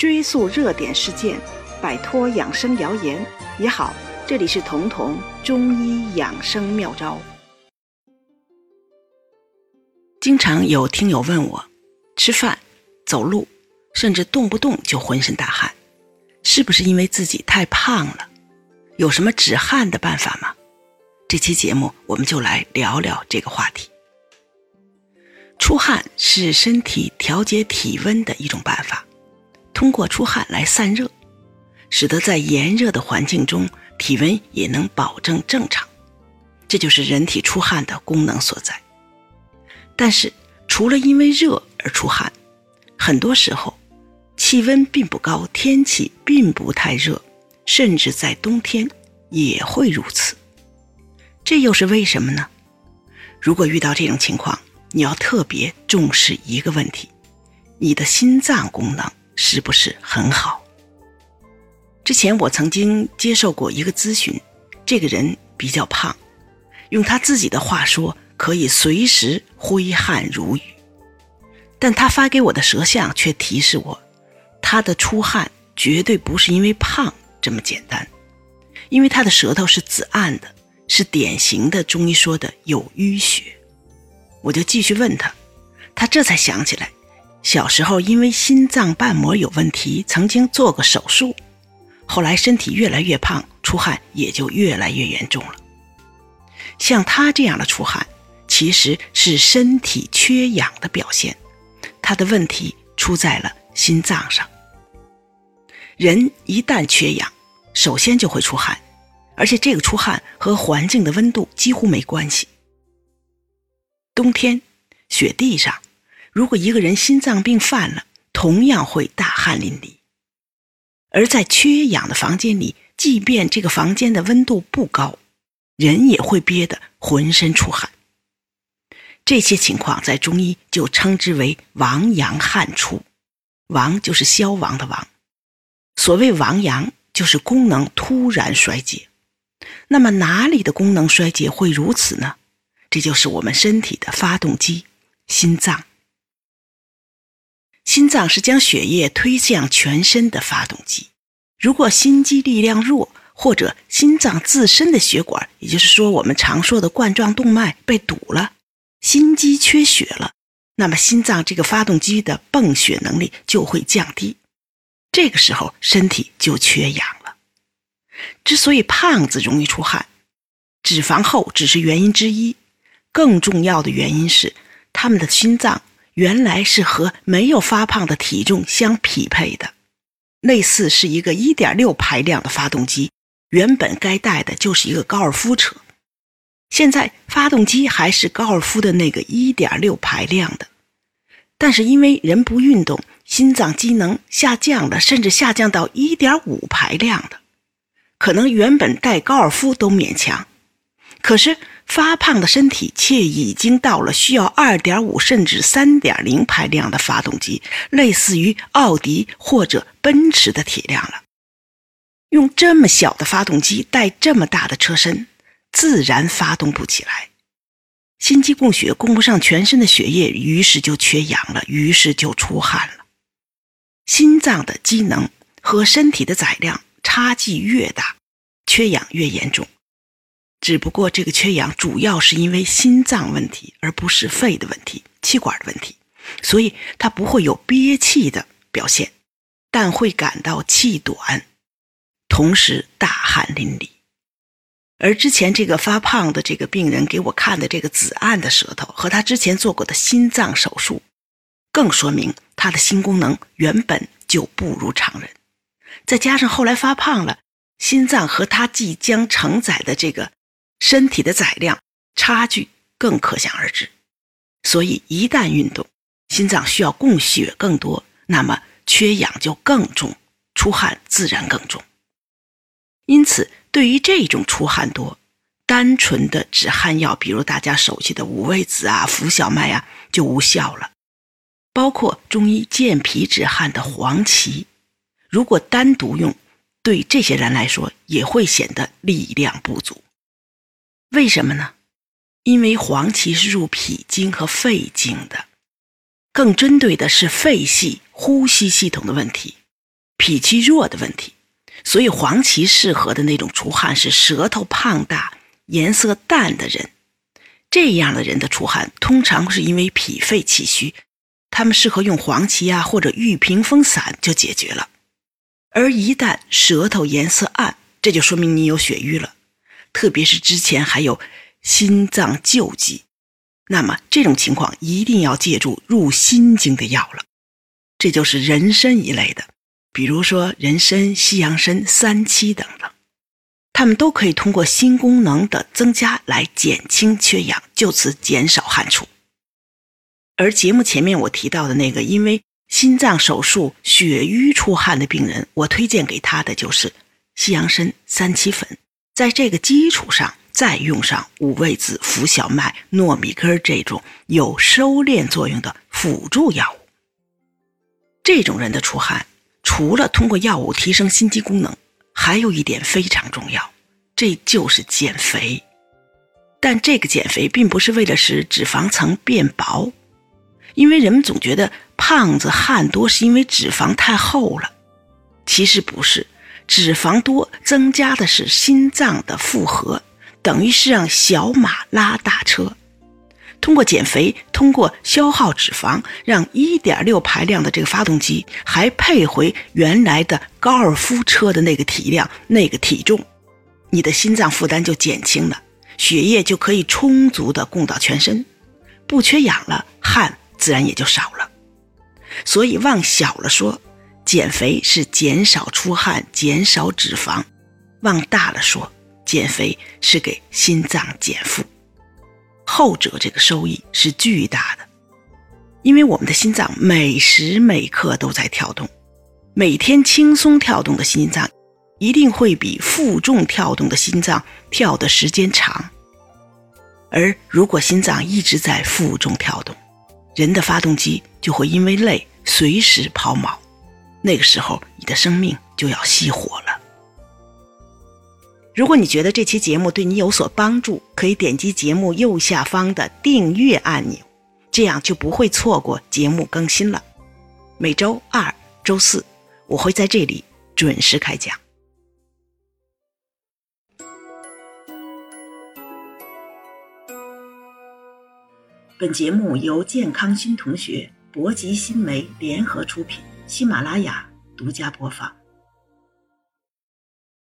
追溯热点事件，摆脱养生谣言也好。这里是彤彤中医养生妙招。经常有听友问我，吃饭、走路，甚至动不动就浑身大汗，是不是因为自己太胖了？有什么止汗的办法吗？这期节目我们就来聊聊这个话题。出汗是身体调节体温的一种办法，通过出汗来散热，使得在炎热的环境中体温也能保证正常，这就是人体出汗的功能所在。但是，除了因为热而出汗，很多时候气温并不高，天气并不太热，甚至在冬天也会如此。这又是为什么呢？如果遇到这种情况，你要特别重视一个问题：你的心脏功能是不是很好？之前我曾经接受过一个咨询，这个人比较胖，用他自己的话说。可以随时挥汗如雨，但他发给我的舌象却提示我，他的出汗绝对不是因为胖这么简单，因为他的舌头是紫暗的，是典型的中医说的有淤血。我就继续问他，他这才想起来，小时候因为心脏瓣膜有问题，曾经做过手术，后来身体越来越胖，出汗也就越来越严重了。像他这样的出汗。其实是身体缺氧的表现，他的问题出在了心脏上。人一旦缺氧，首先就会出汗，而且这个出汗和环境的温度几乎没关系。冬天雪地上，如果一个人心脏病犯了，同样会大汗淋漓。而在缺氧的房间里，即便这个房间的温度不高，人也会憋得浑身出汗。这些情况在中医就称之为亡阳汗出，亡就是消亡的亡。所谓亡阳，就是功能突然衰竭。那么哪里的功能衰竭会如此呢？这就是我们身体的发动机——心脏。心脏是将血液推向全身的发动机。如果心肌力量弱，或者心脏自身的血管，也就是说我们常说的冠状动脉被堵了。心肌缺血了，那么心脏这个发动机的泵血能力就会降低，这个时候身体就缺氧了。之所以胖子容易出汗，脂肪厚只是原因之一，更重要的原因是他们的心脏原来是和没有发胖的体重相匹配的，类似是一个1.6排量的发动机，原本该带的就是一个高尔夫车。现在发动机还是高尔夫的那个一点六排量的，但是因为人不运动，心脏机能下降了，甚至下降到一点五排量的，可能原本带高尔夫都勉强，可是发胖的身体却已经到了需要二点五甚至三点零排量的发动机，类似于奥迪或者奔驰的体量了。用这么小的发动机带这么大的车身。自然发动不起来，心肌供血供不上全身的血液，于是就缺氧了，于是就出汗了。心脏的机能和身体的载量差距越大，缺氧越严重。只不过这个缺氧主要是因为心脏问题，而不是肺的问题、气管的问题，所以他不会有憋气的表现，但会感到气短，同时大汗淋漓。而之前这个发胖的这个病人给我看的这个紫暗的舌头，和他之前做过的心脏手术，更说明他的心功能原本就不如常人。再加上后来发胖了，心脏和他即将承载的这个身体的载量差距更可想而知。所以一旦运动，心脏需要供血更多，那么缺氧就更重，出汗自然更重。因此。对于这种出汗多、单纯的止汗药，比如大家熟悉的五味子啊、浮小麦啊，就无效了。包括中医健脾止汗的黄芪，如果单独用，对这些人来说也会显得力量不足。为什么呢？因为黄芪是入脾经和肺经的，更针对的是肺系、呼吸系统的问题。脾气弱的问题。所以黄芪适合的那种出汗是舌头胖大、颜色淡的人。这样的人的出汗通常是因为脾肺气虚，他们适合用黄芪啊或者玉屏风散就解决了。而一旦舌头颜色暗，这就说明你有血瘀了，特别是之前还有心脏救济，那么这种情况一定要借助入心经的药了，这就是人参一类的。比如说人参、西洋参、三七等等，它们都可以通过心功能的增加来减轻缺氧，就此减少汗出。而节目前面我提到的那个因为心脏手术血瘀出汗的病人，我推荐给他的就是西洋参、三七粉，在这个基础上再用上五味子、浮小麦、糯米根这种有收敛作用的辅助药物。这种人的出汗。除了通过药物提升心肌功能，还有一点非常重要，这就是减肥。但这个减肥并不是为了使脂肪层变薄，因为人们总觉得胖子汗多是因为脂肪太厚了，其实不是，脂肪多增加的是心脏的负荷，等于是让小马拉大车。通过减肥，通过消耗脂肪，让1.6排量的这个发动机还配回原来的高尔夫车的那个体量、那个体重，你的心脏负担就减轻了，血液就可以充足的供到全身，不缺氧了，汗自然也就少了。所以往小了说，减肥是减少出汗、减少脂肪；往大了说，减肥是给心脏减负。后者这个收益是巨大的，因为我们的心脏每时每刻都在跳动，每天轻松跳动的心脏，一定会比负重跳动的心脏跳的时间长。而如果心脏一直在负重跳动，人的发动机就会因为累随时抛锚，那个时候你的生命就要熄火了。如果你觉得这期节目对你有所帮助，可以点击节目右下方的订阅按钮，这样就不会错过节目更新了。每周二、周四，我会在这里准时开讲。本节目由健康新同学、博吉新媒联合出品，喜马拉雅独家播放。